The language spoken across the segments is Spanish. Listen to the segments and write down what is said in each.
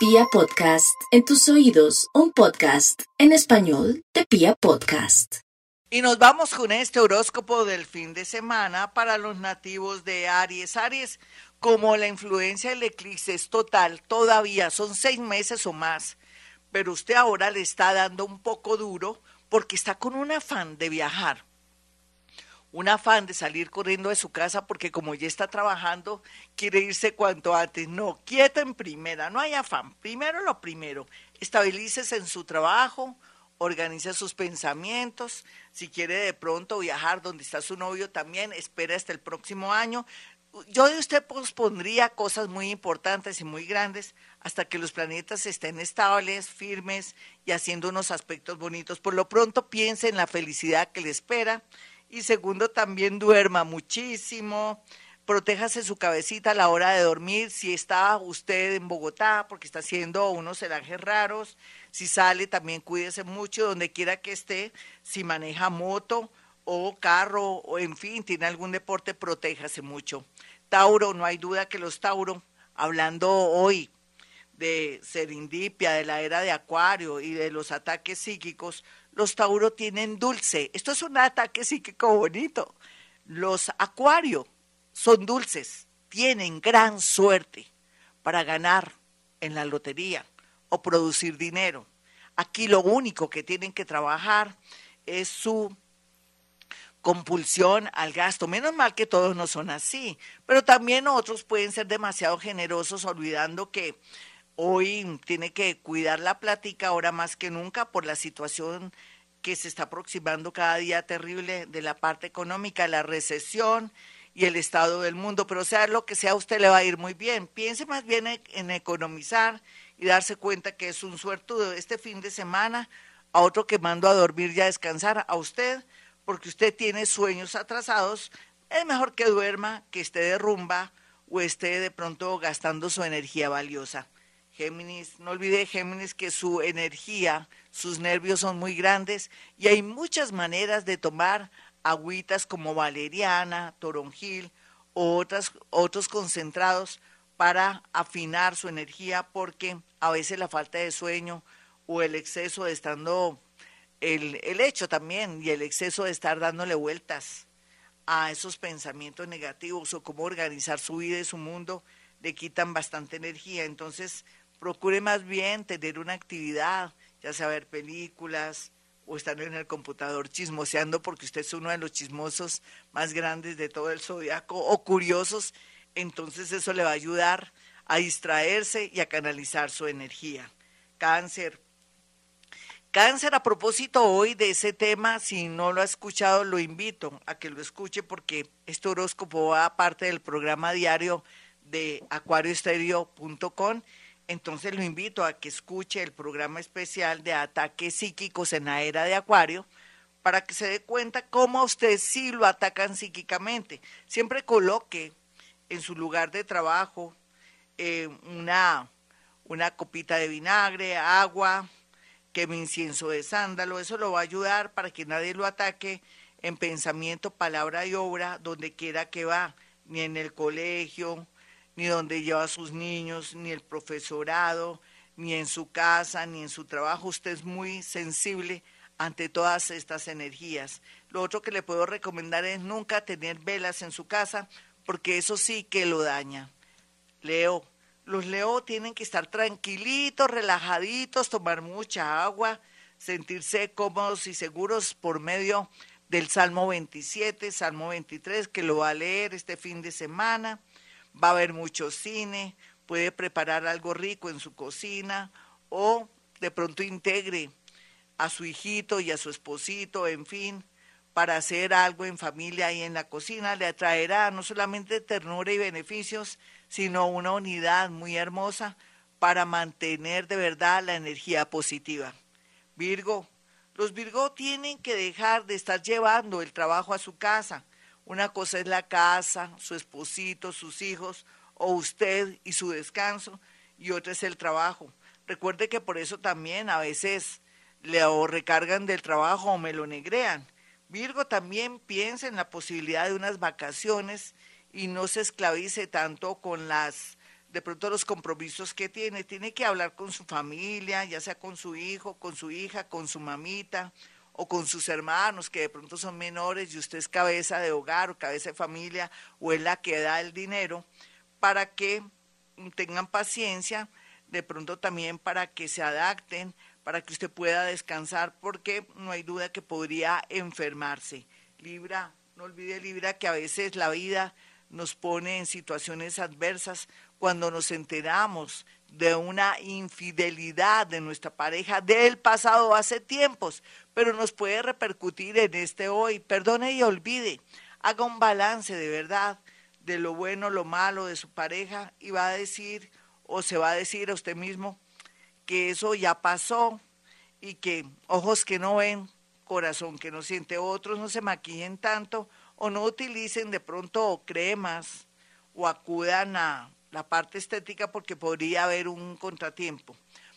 Pia Podcast, en tus oídos, un podcast en español de Pia Podcast. Y nos vamos con este horóscopo del fin de semana para los nativos de Aries. Aries, como la influencia del eclipse es total, todavía son seis meses o más, pero usted ahora le está dando un poco duro porque está con un afán de viajar un afán de salir corriendo de su casa porque como ya está trabajando, quiere irse cuanto antes. No, quieta en primera, no hay afán. Primero lo primero, estabilícese en su trabajo, organice sus pensamientos. Si quiere de pronto viajar donde está su novio también, espera hasta el próximo año. Yo de usted pospondría cosas muy importantes y muy grandes hasta que los planetas estén estables, firmes y haciendo unos aspectos bonitos. Por lo pronto piense en la felicidad que le espera y segundo, también duerma muchísimo. Protéjase su cabecita a la hora de dormir. Si está usted en Bogotá, porque está haciendo unos celajes raros. Si sale, también cuídese mucho donde quiera que esté. Si maneja moto o carro, o en fin, tiene algún deporte, protéjase mucho. Tauro, no hay duda que los Tauro, hablando hoy de serendipia, de la era de Acuario y de los ataques psíquicos, los Tauro tienen dulce. Esto es un ataque psíquico bonito. Los Acuario son dulces, tienen gran suerte para ganar en la lotería o producir dinero. Aquí lo único que tienen que trabajar es su compulsión al gasto. Menos mal que todos no son así, pero también otros pueden ser demasiado generosos olvidando que hoy tiene que cuidar la plática ahora más que nunca por la situación que se está aproximando cada día terrible de la parte económica, la recesión y el estado del mundo, pero sea lo que sea, a usted le va a ir muy bien. Piense más bien en economizar y darse cuenta que es un suertudo este fin de semana, a otro que mando a dormir y a descansar, a usted, porque usted tiene sueños atrasados, es mejor que duerma, que esté de rumba o esté de pronto gastando su energía valiosa. Géminis, no olvide Géminis que su energía, sus nervios son muy grandes y hay muchas maneras de tomar agüitas como valeriana, toronjil o otras, otros concentrados para afinar su energía porque a veces la falta de sueño o el exceso de estando, el, el hecho también y el exceso de estar dándole vueltas a esos pensamientos negativos o cómo organizar su vida y su mundo le quitan bastante energía. Entonces, procure más bien tener una actividad, ya sea ver películas o estar en el computador chismoseando porque usted es uno de los chismosos más grandes de todo el zodiaco o curiosos, entonces eso le va a ayudar a distraerse y a canalizar su energía. Cáncer. Cáncer, a propósito hoy de ese tema, si no lo ha escuchado, lo invito a que lo escuche porque este horóscopo va a parte del programa diario de acuarioestereo.com entonces lo invito a que escuche el programa especial de ataques psíquicos en la era de Acuario para que se dé cuenta cómo a usted sí lo atacan psíquicamente. Siempre coloque en su lugar de trabajo eh, una, una copita de vinagre, agua, queme incienso de sándalo, eso lo va a ayudar para que nadie lo ataque en pensamiento, palabra y obra, donde quiera que va, ni en el colegio, ni donde lleva a sus niños, ni el profesorado, ni en su casa, ni en su trabajo. Usted es muy sensible ante todas estas energías. Lo otro que le puedo recomendar es nunca tener velas en su casa, porque eso sí que lo daña. Leo, los Leo tienen que estar tranquilitos, relajaditos, tomar mucha agua, sentirse cómodos y seguros por medio del Salmo 27, Salmo 23, que lo va a leer este fin de semana va a haber mucho cine, puede preparar algo rico en su cocina o de pronto integre a su hijito y a su esposito, en fin, para hacer algo en familia y en la cocina, le atraerá no solamente ternura y beneficios, sino una unidad muy hermosa para mantener de verdad la energía positiva. Virgo, los Virgo tienen que dejar de estar llevando el trabajo a su casa, una cosa es la casa, su esposito, sus hijos, o usted y su descanso, y otra es el trabajo. Recuerde que por eso también a veces le recargan del trabajo o me lo negrean. Virgo también piensa en la posibilidad de unas vacaciones y no se esclavice tanto con las de pronto los compromisos que tiene, tiene que hablar con su familia, ya sea con su hijo, con su hija, con su mamita o con sus hermanos que de pronto son menores y usted es cabeza de hogar o cabeza de familia o es la que da el dinero, para que tengan paciencia, de pronto también para que se adapten, para que usted pueda descansar, porque no hay duda que podría enfermarse. Libra, no olvide Libra que a veces la vida nos pone en situaciones adversas cuando nos enteramos de una infidelidad de nuestra pareja del pasado hace tiempos, pero nos puede repercutir en este hoy. Perdone y olvide, haga un balance de verdad de lo bueno, lo malo de su pareja y va a decir o se va a decir a usted mismo que eso ya pasó y que ojos que no ven, corazón que no siente, otros no se maquillen tanto o no utilicen de pronto cremas o acudan a la parte estética porque podría haber un contratiempo.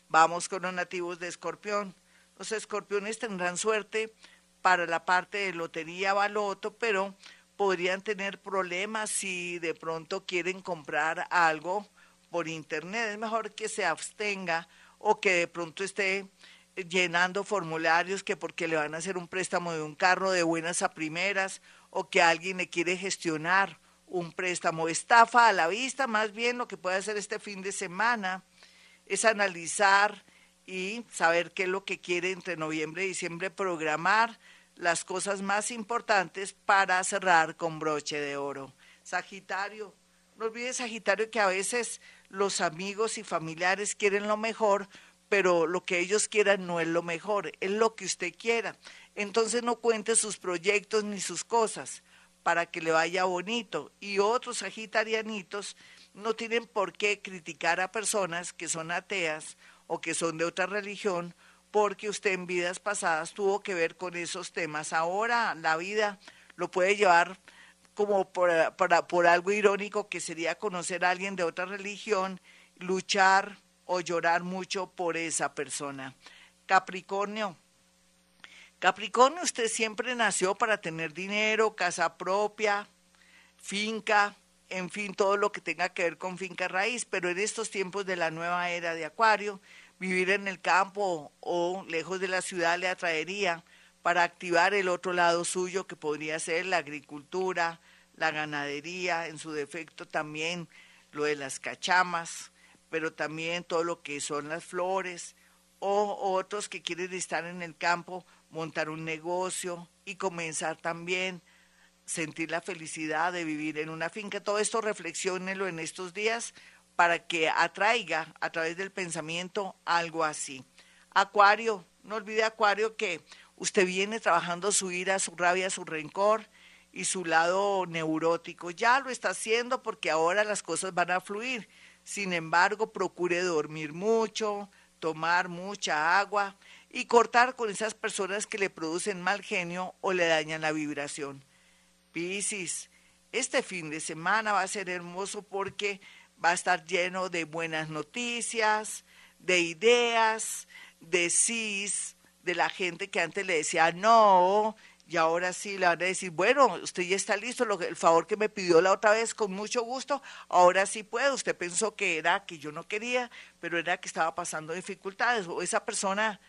Vamos con los nativos de Escorpión. Los escorpiones tendrán suerte para la parte de lotería baloto, pero podrían tener problemas si de pronto quieren comprar algo por internet. Es mejor que se abstenga o que de pronto esté llenando formularios que porque le van a hacer un préstamo de un carro de buenas a primeras o que alguien le quiere gestionar un préstamo. Estafa a la vista, más bien lo que puede hacer este fin de semana es analizar y saber qué es lo que quiere entre noviembre y diciembre, programar las cosas más importantes para cerrar con broche de oro. Sagitario, no olvides Sagitario que a veces los amigos y familiares quieren lo mejor, pero lo que ellos quieran no es lo mejor, es lo que usted quiera. Entonces no cuente sus proyectos ni sus cosas para que le vaya bonito. Y otros sagitarianitos no tienen por qué criticar a personas que son ateas o que son de otra religión, porque usted en vidas pasadas tuvo que ver con esos temas. Ahora la vida lo puede llevar como por, por algo irónico que sería conocer a alguien de otra religión, luchar o llorar mucho por esa persona. Capricornio, Capricornio, usted siempre nació para tener dinero, casa propia, finca, en fin, todo lo que tenga que ver con finca raíz, pero en estos tiempos de la nueva era de Acuario, vivir en el campo o lejos de la ciudad le atraería para activar el otro lado suyo que podría ser la agricultura, la ganadería, en su defecto también lo de las cachamas, pero también todo lo que son las flores, o otros que quieren estar en el campo montar un negocio y comenzar también sentir la felicidad de vivir en una finca. Todo esto reflexiónelo en estos días para que atraiga a través del pensamiento algo así. Acuario, no olvide Acuario que usted viene trabajando su ira, su rabia, su rencor y su lado neurótico. Ya lo está haciendo porque ahora las cosas van a fluir. Sin embargo, procure dormir mucho, tomar mucha agua y cortar con esas personas que le producen mal genio o le dañan la vibración. Piscis, este fin de semana va a ser hermoso porque va a estar lleno de buenas noticias, de ideas, de sís, de la gente que antes le decía no, y ahora sí le van a decir, bueno, usted ya está listo, lo, el favor que me pidió la otra vez con mucho gusto, ahora sí puede, usted pensó que era que yo no quería, pero era que estaba pasando dificultades, o esa persona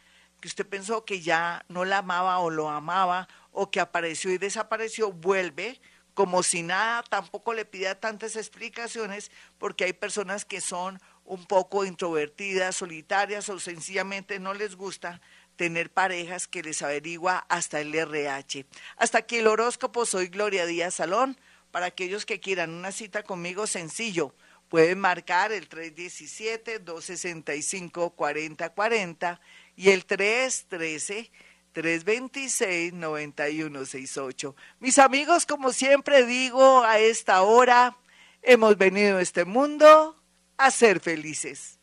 que usted pensó que ya no la amaba o lo amaba o que apareció y desapareció, vuelve como si nada, tampoco le pida tantas explicaciones porque hay personas que son un poco introvertidas, solitarias o sencillamente no les gusta tener parejas que les averigua hasta el RH. Hasta aquí el horóscopo, soy Gloria Díaz Salón. Para aquellos que quieran una cita conmigo, sencillo, pueden marcar el 317-265-4040 y el 313 326 9168. Mis amigos, como siempre digo a esta hora, hemos venido a este mundo a ser felices.